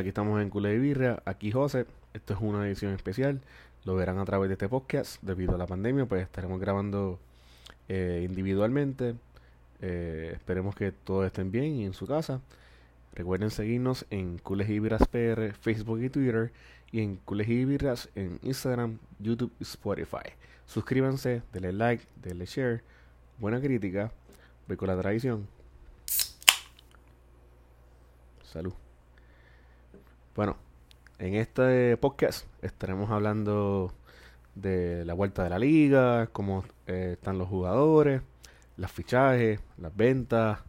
Aquí estamos en Cule de Birria, aquí José, esto es una edición especial, lo verán a través de este podcast, debido a la pandemia, pues estaremos grabando eh, individualmente, eh, esperemos que todos estén bien y en su casa. Recuerden seguirnos en Cules y Birras PR, Facebook y Twitter, y en Cules y Birras en Instagram, YouTube y Spotify. Suscríbanse, denle like, denle share, buena crítica, voy con la tradición. Salud. Bueno, en este podcast estaremos hablando de la vuelta de la liga, cómo eh, están los jugadores, las fichajes, las ventas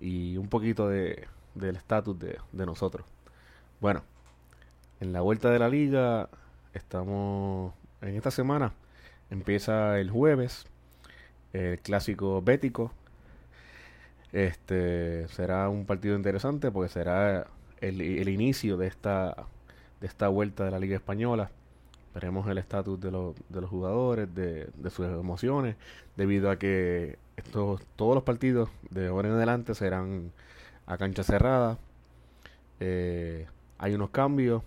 y un poquito de, del estatus de, de nosotros. Bueno, en la vuelta de la liga estamos en esta semana. Empieza el jueves el clásico bético. Este será un partido interesante porque será el, el inicio de esta de esta vuelta de la Liga Española. Veremos el estatus de, los de los jugadores, de, de, sus emociones, debido a que estos, todos los partidos de ahora en adelante serán a cancha cerrada. Eh, hay unos cambios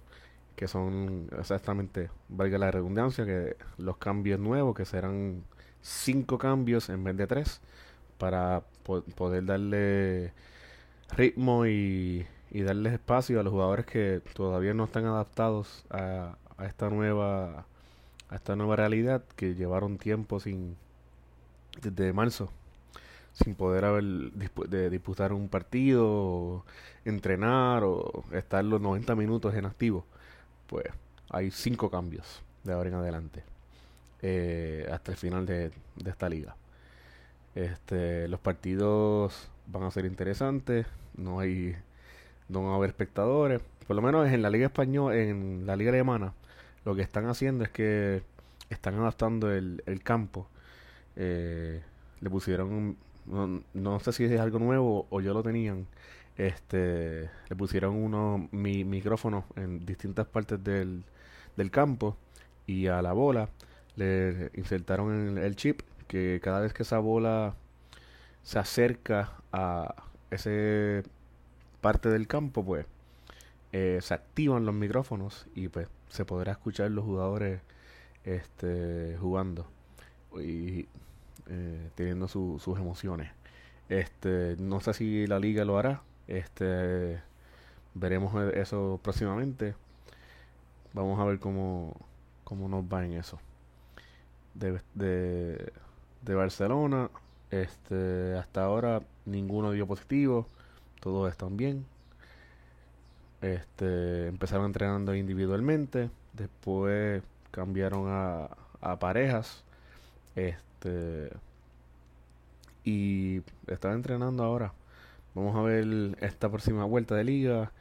que son exactamente, valga la redundancia, que los cambios nuevos, que serán cinco cambios en vez de tres, para po poder darle ritmo y, y darles espacio a los jugadores que todavía no están adaptados a, esta nueva a esta nueva realidad que llevaron tiempo sin desde marzo sin poder haber de disputar un partido o entrenar o estar los 90 minutos en activo pues hay cinco cambios de ahora en adelante eh, hasta el final de, de, esta liga. Este los partidos van a ser interesantes no hay no va a haber espectadores. Por lo menos en la Liga Española, en la Liga Alemana, lo que están haciendo es que están adaptando el, el campo. Eh, le pusieron, no, no, sé si es algo nuevo o yo lo tenían. Este, le pusieron unos mi, micrófonos en distintas partes del, del campo y a la bola le insertaron el, el chip que cada vez que esa bola se acerca a ese parte del campo, pues eh, se activan los micrófonos y pues se podrá escuchar los jugadores este, jugando y eh, teniendo su, sus emociones. Este, no sé si la liga lo hará. Este, veremos eso próximamente. Vamos a ver cómo, cómo nos va en eso. De, de, de Barcelona, este, hasta ahora ninguno dio positivo todos están bien. Este, empezaron entrenando individualmente, después cambiaron a, a parejas. Este y están entrenando ahora. Vamos a ver esta próxima vuelta de liga.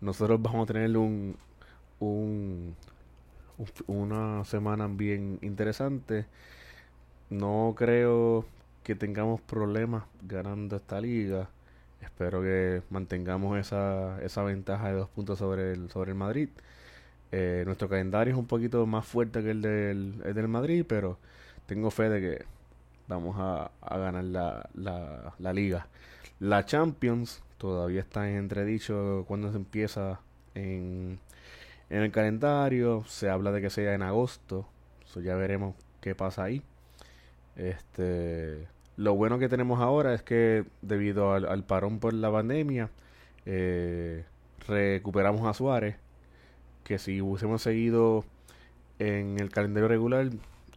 Nosotros vamos a tener un, un, una semana bien interesante. No creo que tengamos problemas ganando esta liga. Espero que mantengamos esa, esa ventaja de dos puntos sobre el, sobre el Madrid. Eh, nuestro calendario es un poquito más fuerte que el del, el del Madrid, pero tengo fe de que vamos a, a ganar la, la, la, liga. La Champions todavía está en entredicho cuando se empieza en, en el calendario. Se habla de que sea en agosto. So ya veremos qué pasa ahí. Este lo bueno que tenemos ahora es que debido al, parón por la pandemia, eh, recuperamos a Suárez, que si hubiésemos seguido en el calendario regular,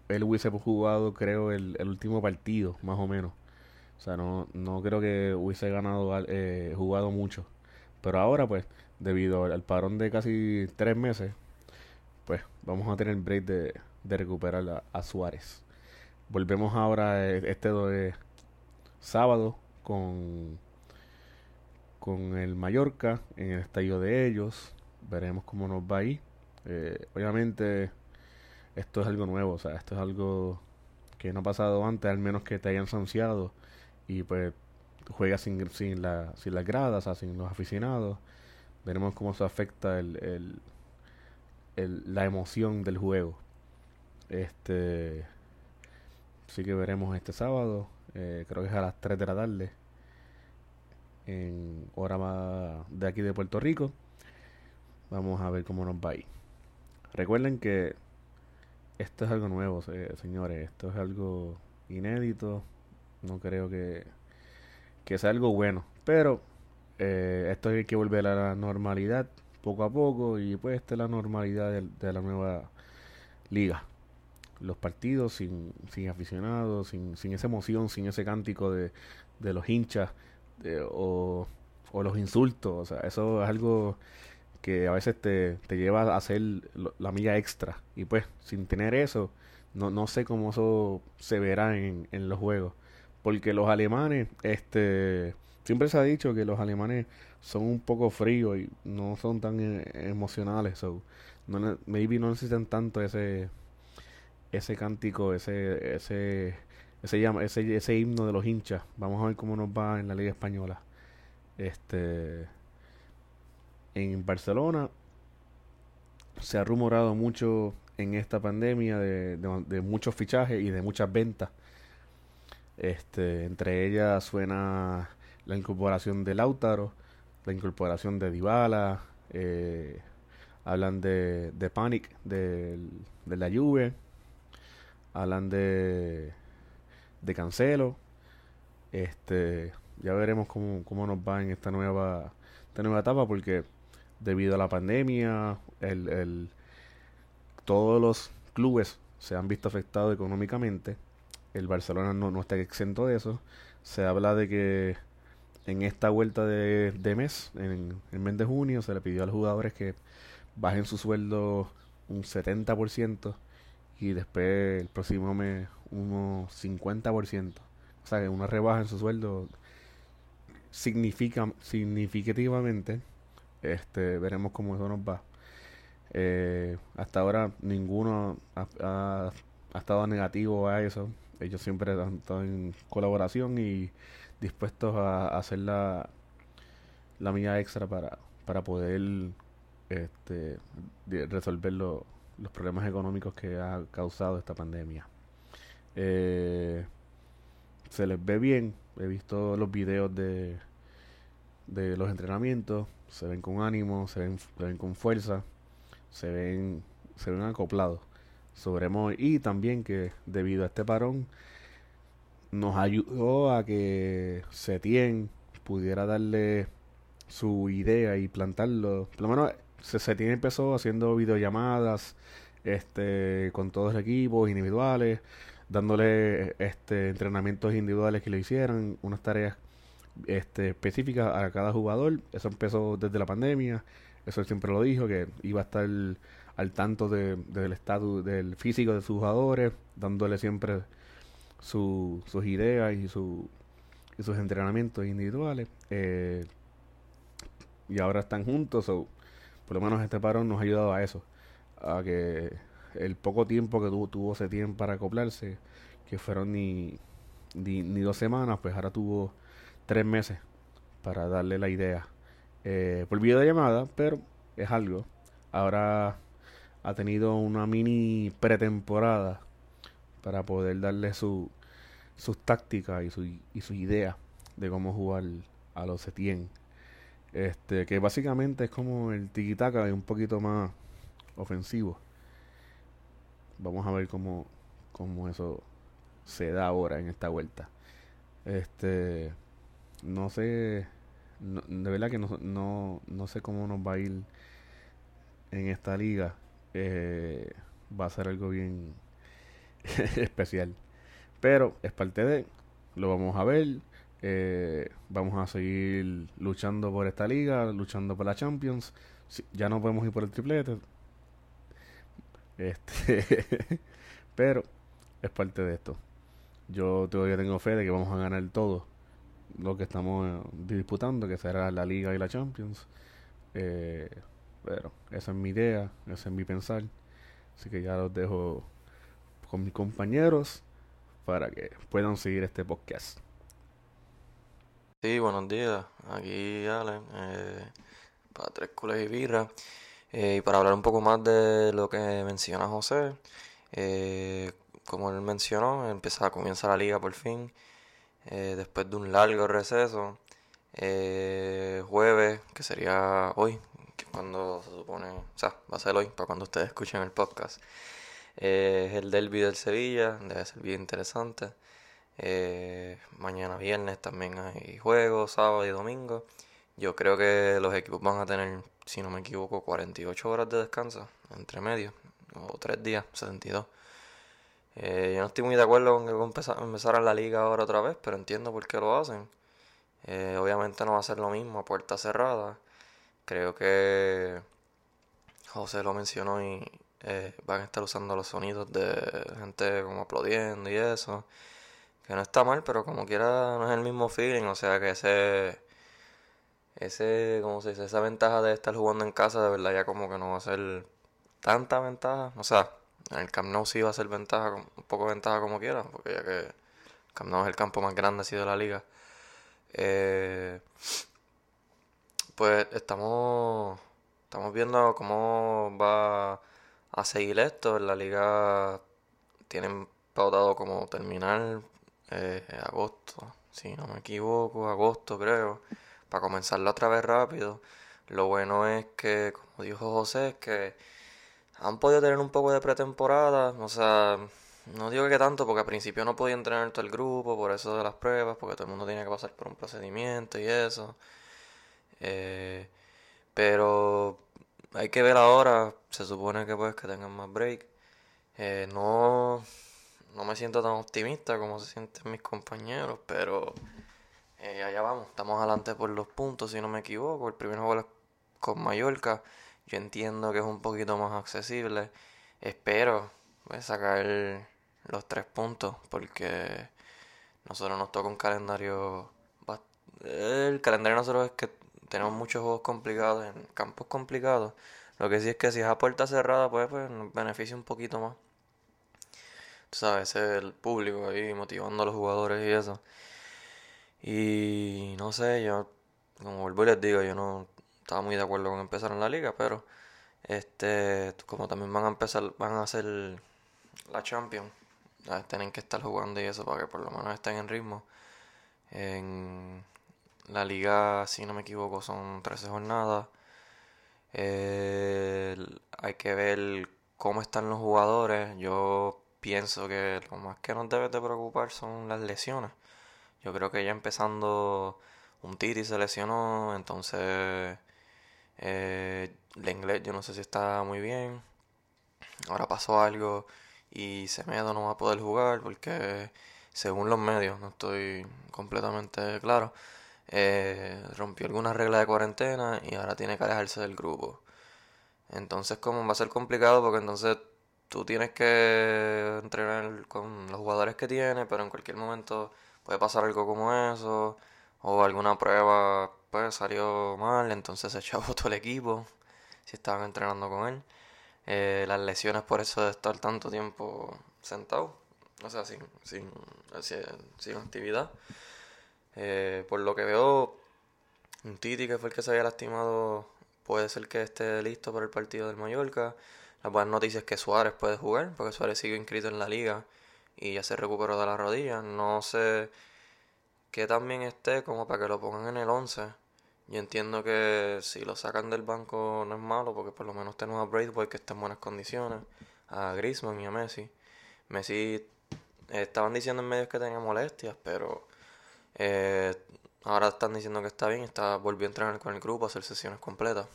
él hubiese jugado creo el, último partido, más o menos. O sea, no, no creo que hubiese ganado, eh, jugado mucho. Pero ahora, pues, debido al, parón de casi tres meses, pues vamos a tener break de, de recuperar a Suárez. Volvemos ahora eh, este de sábado con, con el Mallorca en el estadio de ellos. Veremos cómo nos va ahí. Eh, obviamente esto es algo nuevo, o sea, esto es algo que no ha pasado antes, al menos que te hayan sanciado y pues juegas sin, sin, la, sin las gradas, o sea, sin los aficionados. Veremos cómo se afecta el, el, la emoción del juego. Este Así que veremos este sábado. Eh, creo que es a las 3 de la tarde. En hora de aquí de Puerto Rico. Vamos a ver cómo nos va ahí. Recuerden que esto es algo nuevo, señores. Esto es algo inédito. No creo que, que sea algo bueno. Pero eh, esto hay que volver a la normalidad poco a poco. Y pues esta es la normalidad de, la nueva liga. Los partidos sin, sin aficionados, sin, sin esa emoción, sin ese cántico de, de los hinchas o, o los insultos. O sea, eso es algo que a veces te, te lleva a hacer la milla extra. Y pues, sin tener eso, no, no sé cómo eso se verá en, en los juegos. Porque los alemanes, este, siempre se ha dicho que los alemanes son un poco fríos y no son tan eh, emocionales. So, no, maybe no necesitan tanto ese ese cántico, ese ese ese, ese ese himno de los hinchas. Vamos a ver cómo nos va en la Liga Española. Este en Barcelona se ha rumorado mucho en esta pandemia de, muchos fichajes y de muchas ventas. Este, entre ellas suena la incorporación de Lautaro, la incorporación de Dybala, eh, hablan de, de Panic de, la Juve, hablan de, de Cancelo. Este, ya veremos cómo, cómo nos va en esta nueva, esta nueva etapa porque debido a la pandemia, el, el, todos los clubes se han visto afectados económicamente. El Barcelona no, no está exento de eso. Se habla de que en esta vuelta de, de mes, en el mes de junio, se le pidió a los jugadores que bajen su sueldo un 70% y después el próximo mes un 50%. O sea, que una rebaja en su sueldo significa significativamente este, veremos cómo eso nos va. Eh, hasta ahora ninguno ha, estado negativo a eso. Ellos siempre han estado en colaboración y dispuestos a, hacer la, la milla extra para, para poder este, resolver los problemas económicos que ha causado esta pandemia. Eh, se les ve bien. He visto los videos de, de los entrenamientos se ven con ánimo, se ven, se ven con fuerza, se ven, se ven acoplados. Sobremos, y también que debido a este parón nos ayudó a que Setien pudiera darle su idea y plantarlo. Por lo menos Setien empezó haciendo videollamadas este con todos los equipos individuales, dándole este entrenamientos individuales que le hicieran, unas tareas este, específica a cada jugador. Eso empezó desde la pandemia. Eso siempre lo dijo, que iba a estar al tanto de, del estatus del físico de sus jugadores, dándole siempre sus ideas y, su, y sus entrenamientos individuales. Eh, y ahora están juntos, por lo menos este parón nos ha ayudado a eso, a que el poco tiempo que tuvo, tuvo tiempo para acoplarse, que fueron ni, ni, dos semanas, pues ahora tuvo tres meses para darle la idea eh, por llamada pero es algo. Ahora ha tenido una mini pretemporada para poder darle su, sus tácticas y su, y su idea de cómo jugar a los Setien. Este, que básicamente es como el tiki-taka un poquito más ofensivo. Vamos a ver cómo, cómo eso se da ahora en esta vuelta. Este, no sé, de verdad que no, no, no sé cómo nos va a ir en esta liga. Eh, va a ser algo bien especial. Pero es parte de, lo vamos a ver. Eh, vamos a seguir luchando por esta liga, luchando por la Champions. ya no podemos ir por el triplete. Este, pero es parte de esto. Yo todavía tengo fe de que vamos a ganar todo lo que estamos eh, disputando, que será la Liga y la Champions. Eh, pero esa es mi idea, ese es mi pensar. Así que ya los dejo con mis compañeros para que puedan seguir este podcast. Sí, buenos días. Aquí Allen, eh, para Tres Cules y Birra. Eh, y para hablar un poco más de lo que menciona José. como él mencionó, empieza, comienza la liga por fin. Eh, después de un largo receso. Eh, jueves, que sería hoy, que cuando se supone, o sea, va a ser hoy, para cuando ustedes escuchen el podcast. Eh, es el derby del Sevilla, debe ser bien interesante. Eh, mañana viernes también hay juegos, sábado y domingo. Yo creo que los equipos van a tener, si no me equivoco, 48 horas de descanso entre medio, o 3 días, 72. Eh, yo no estoy muy de acuerdo con que empezaran la liga ahora otra vez, pero entiendo por qué lo hacen. Eh, obviamente no va a ser lo mismo a puerta cerrada. Creo que José lo mencionó y eh, van a estar usando los sonidos de gente como aplaudiendo y eso. Que no está mal, pero como quiera no es el mismo feeling. O sea que ese, ese, como se dice, esa ventaja de estar jugando en casa de verdad ya como que no va a ser tanta ventaja. O sea, en el Camp Nou sí va a ser ventaja, un poco ventaja como quiera, porque ya que el Camp Nou es el campo más grande así de la liga. Eh, pues estamos, estamos viendo cómo va a seguir esto. En la liga tienen pautado como terminar eh, agosto, si no me equivoco, agosto creo, para comenzarlo otra vez rápido. Lo bueno es que, como dijo José, es que han podido tener un poco de pretemporada, o sea, no digo que tanto, porque al principio no podía entrenar todo el grupo, por eso de las pruebas, porque todo el mundo tenía que pasar por un procedimiento y eso. Eh, pero hay que ver ahora, se supone que pues que tengan más break. Eh, no, no me siento tan optimista como se sienten mis compañeros, pero eh, allá vamos, estamos adelante por los puntos, si no me equivoco. El primer juego con Mallorca, yo entiendo que es un poquito más accesible. Espero pues, sacar los tres puntos, porque nosotros nos toca un calendario. El calendario de nosotros es que tenemos muchos juegos complicados en campos complicados. Lo que sí es que si es a puerta cerrada, pues, pues nos beneficia un poquito más. Tú sabes, el público ahí motivando a los jugadores y eso. Y no sé, yo, como vuelvo y les digo, yo no estaba muy de acuerdo con empezar en la liga, pero este, como también van a empezar, van a hacer la Champions, tienen que estar jugando y eso para que por lo menos estén en ritmo. En la liga, si no me equivoco, son 13 jornadas. hay que ver cómo están los jugadores. Yo pienso que lo más que nos debe de preocupar son las lesiones. Yo creo que ya empezando un Titi se lesionó, entonces eh, inglés yo no sé si está muy bien. Ahora pasó algo y Semedo no va a poder jugar porque según los medios, no estoy completamente claro, eh, rompió alguna regla de cuarentena y ahora tiene que alejarse del grupo. Entonces como va a ser complicado porque entonces tú tienes que entrenar con los jugadores que tienes, pero en cualquier momento puede pasar algo como eso, o alguna prueba pues salió mal, entonces se echó todo el equipo, si estaban entrenando con él. Eh, las lesiones por eso de estar tanto tiempo sentado, o sea, sin, sin, sin actividad. Eh, por lo que veo, un Titi que fue el que se había lastimado puede ser que esté listo para el partido del Mallorca. La buena noticia es que Suárez puede jugar, porque Suárez sigue inscrito en la liga y ya se recuperó de la rodilla. No sé que también esté como para que lo pongan en el 11. Yo entiendo que si lo sacan del banco no es malo, porque por lo menos tenemos a Braithwaite que está en buenas condiciones, a Griezmann y a Messi. Messi estaban diciendo en medios que tenía molestias, pero eh, ahora están diciendo que está bien, está volvió a entrenar con el grupo, a hacer sesiones completas.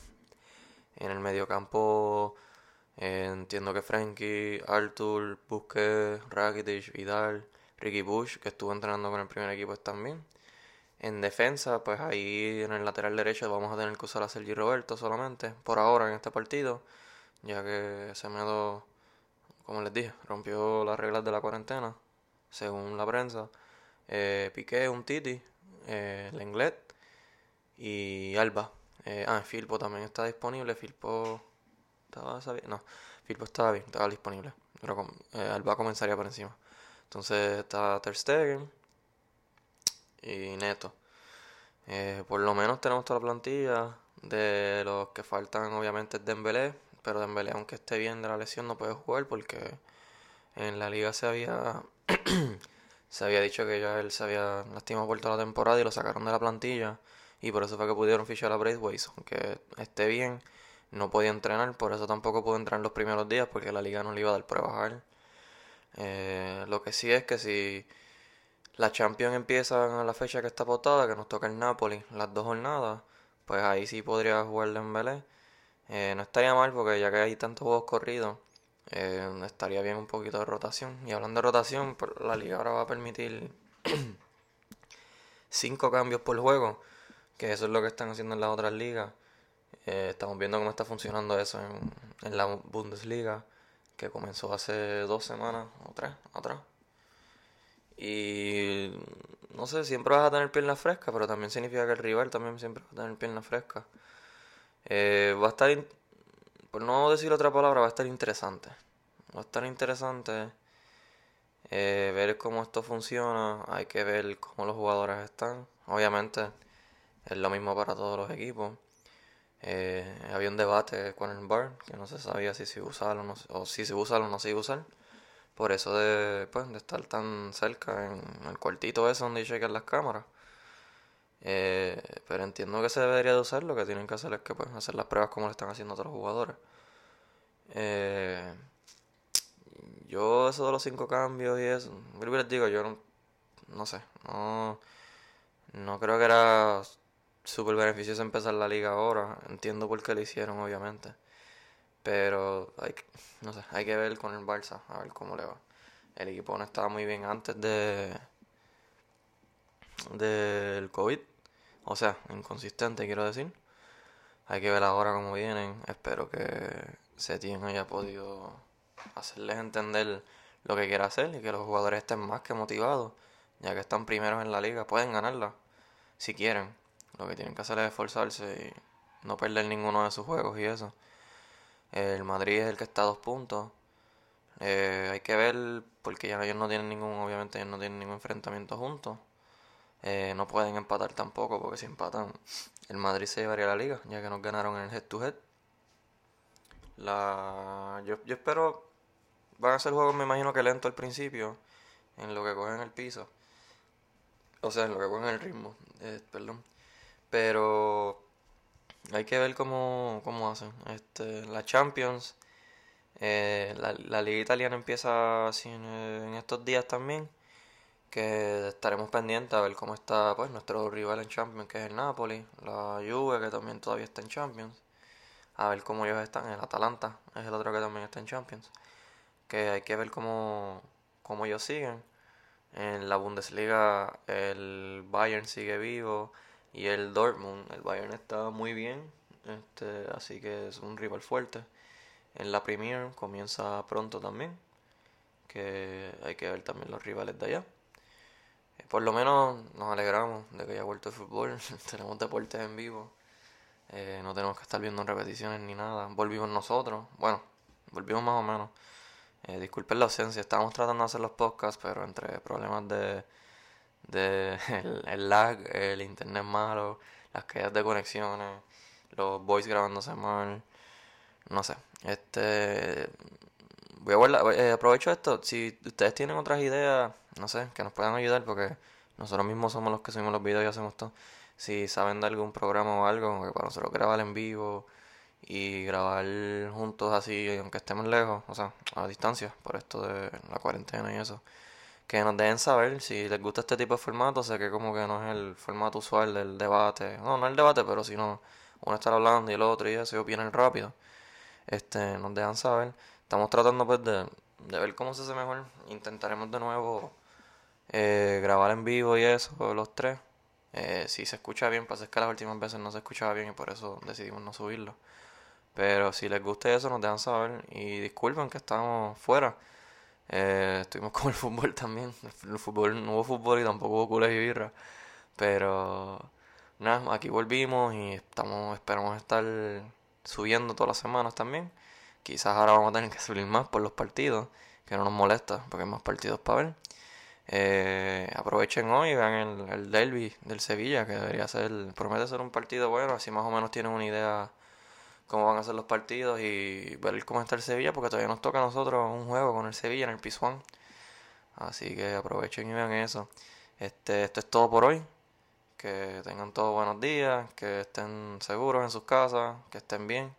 En el mediocampo eh, entiendo que Frankie, Arthur, Busquets, Rakitic, Vidal, Ricky Bush, que estuvo entrenando con el primer equipo, bien. En defensa, pues ahí en el lateral derecho vamos a tener que usar a Sergi Roberto solamente, por ahora en este partido, ya que Semedo, como les dije, rompió las reglas de la cuarentena, según la prensa eh, Piqué, un Titi, eh, Lenglet y Alba. Eh, ah, Filpo también está disponible. Filpo estaba no, Filpo estaba bien, estaba disponible. Pero eh, Alba comenzaría por encima. Entonces está Ter Stegen y Neto. Eh, por lo menos tenemos toda la plantilla. De los que faltan, obviamente, es Dembélé. Pero Dembélé, aunque esté bien de la lesión, no puede jugar porque en la liga se había se había dicho que ya él se había lastimado por toda la temporada y lo sacaron de la plantilla y por eso fue que pudieron fichar a Braithwaite, aunque esté bien, no podía entrenar, por eso tampoco pudo entrar en los primeros días porque la liga no le iba a dar pruebas a él. Eh, lo que sí es que si la Champions empieza a la fecha que está apostada, que nos toca el Napoli, las dos jornadas, pues ahí sí podría jugar Dembélé. Eh, no estaría mal porque ya que hay tantos juegos corridos, eh, estaría bien un poquito de rotación. Y hablando de rotación, pues, la liga ahora va a permitir cinco cambios por juego, que eso es lo que están haciendo en las otras ligas. Eh, estamos viendo cómo está funcionando eso en, la Bundesliga, que comenzó hace dos semanas o tres atrás. Y no sé, siempre vas a tener piernas frescas, pero también significa que el rival también siempre va a tener piernas frescas. Eh, va a estar, por no decir otra palabra, va a estar interesante. Va a estar interesante eh, ver cómo esto funciona. Hay que ver cómo los jugadores están. Obviamente es lo mismo para todos los equipos. Eh, había un debate con el bar que no se sabía si se usaba o, no, o si se usa o no se iba a usar. Por eso de, pues, de estar tan cerca en el cuartito ese donde chequean las cámaras. Eh, pero entiendo que se debería de usar. Lo que tienen que hacer es que pues, hacer las pruebas como lo están haciendo otros jugadores. Eh, yo, eso de los cinco cambios y eso, les digo, yo no, no sé, no, no creo que era súper beneficioso empezar la liga ahora. Entiendo por qué lo hicieron, obviamente. Pero hay, no sé, hay que ver con el Barça, a ver cómo le va. El equipo no estaba muy bien antes de del COVID. O sea, inconsistente quiero decir. Hay que ver ahora cómo vienen. Espero que Setien haya podido hacerles entender lo que quiere hacer y que los jugadores estén más que motivados, ya que están primeros en la liga. Pueden ganarla si quieren. Lo que tienen que hacer es esforzarse y no perder ninguno de sus juegos y eso. El Madrid es el que está a dos puntos. Eh, hay que ver, porque ya ellos no tienen ningún, obviamente ellos no tienen ningún enfrentamiento juntos. Eh, no pueden empatar tampoco, porque si empatan, el Madrid se llevaría la liga, ya que nos ganaron en el head to head. La... Yo, yo espero, van a ser juegos, me imagino que lento al principio, en lo que cogen el piso. O sea, en lo que cogen el ritmo, eh, perdón. Pero hay que ver cómo, cómo hacen. Este, la Champions, eh, la, la, liga italiana empieza así en, en, estos días también. Que estaremos pendientes a ver cómo está pues nuestro rival en Champions, que es el Napoli, la Juve, que también todavía está en Champions. A ver cómo ellos están. El Atalanta es el otro que también está en Champions. Que hay que ver cómo, cómo ellos siguen. En la Bundesliga el Bayern sigue vivo y el Dortmund, el Bayern está muy bien, este, así que es un rival fuerte. En la Premier comienza pronto también, que hay que ver también los rivales de allá. Eh, por lo menos nos alegramos de que haya vuelto el fútbol, tenemos deportes en vivo, eh, no tenemos que estar viendo repeticiones ni nada. Volvimos nosotros, bueno, volvimos más o menos. Eh, disculpen la ausencia, estábamos tratando de hacer los podcasts, pero entre problemas de de el, lag, el internet malo, las caídas de conexiones, los voice grabándose mal, no sé. Este voy a guardar, eh, aprovecho esto, si ustedes tienen otras ideas, no sé, que nos puedan ayudar porque nosotros mismos somos los que subimos los videos y hacemos todo. Si saben de algún programa o algo, para nosotros grabar en vivo y grabar juntos así, aunque estemos lejos, o sea, a distancia, por esto de la cuarentena y eso que nos dejen saber si les gusta este tipo de formato. Sé que como que no es el formato usual del debate. No, no el debate, pero si no, uno está hablando y el otro y eso, opinan rápido. Este, nos dejan saber. Estamos tratando pues de, de ver cómo se hace mejor. Intentaremos de nuevo eh, grabar en vivo y eso, los tres. Eh, si se escucha bien, pues es que las últimas veces no se escuchaba bien y por eso decidimos no subirlo. Pero si les gusta eso, nos dejan saber. Y disculpen que estamos fuera. Eh, estuvimos con el fútbol también. El fútbol, no hubo fútbol y tampoco hubo culas y birra. Pero nada, aquí volvimos y estamos, esperamos estar subiendo todas las semanas también. Quizás ahora vamos a tener que subir más por los partidos, que no nos molesta, porque hay más partidos para ver. Eh, aprovechen hoy vean el, el derby del Sevilla, que debería ser, promete ser un partido bueno, así más o menos tienen una idea cómo van a ser los partidos y ver cómo está el Sevilla, porque todavía nos toca a nosotros un juego con el Sevilla en el Pizjuán. Así que aprovechen y vean eso. Este, esto es todo por hoy. que tengan todos buenos días, que estén seguros en sus casas, que estén bien.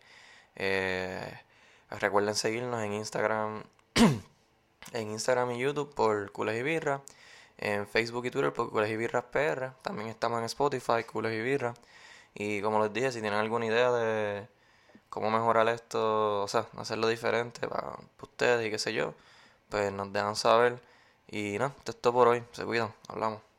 Eh, recuerden seguirnos en Instagram, en Instagram y YouTube por Cules y Birra, en Facebook y Twitter por Cules y Birras PR. También estamos en Spotify, Cules y Birra. Y como les dije, si tienen alguna idea de cómo mejorar esto, o sea, hacerlo diferente para ustedes y qué sé yo, pues nos dejan saber. Y nada, esto es todo por hoy. Se cuidan, hablamos.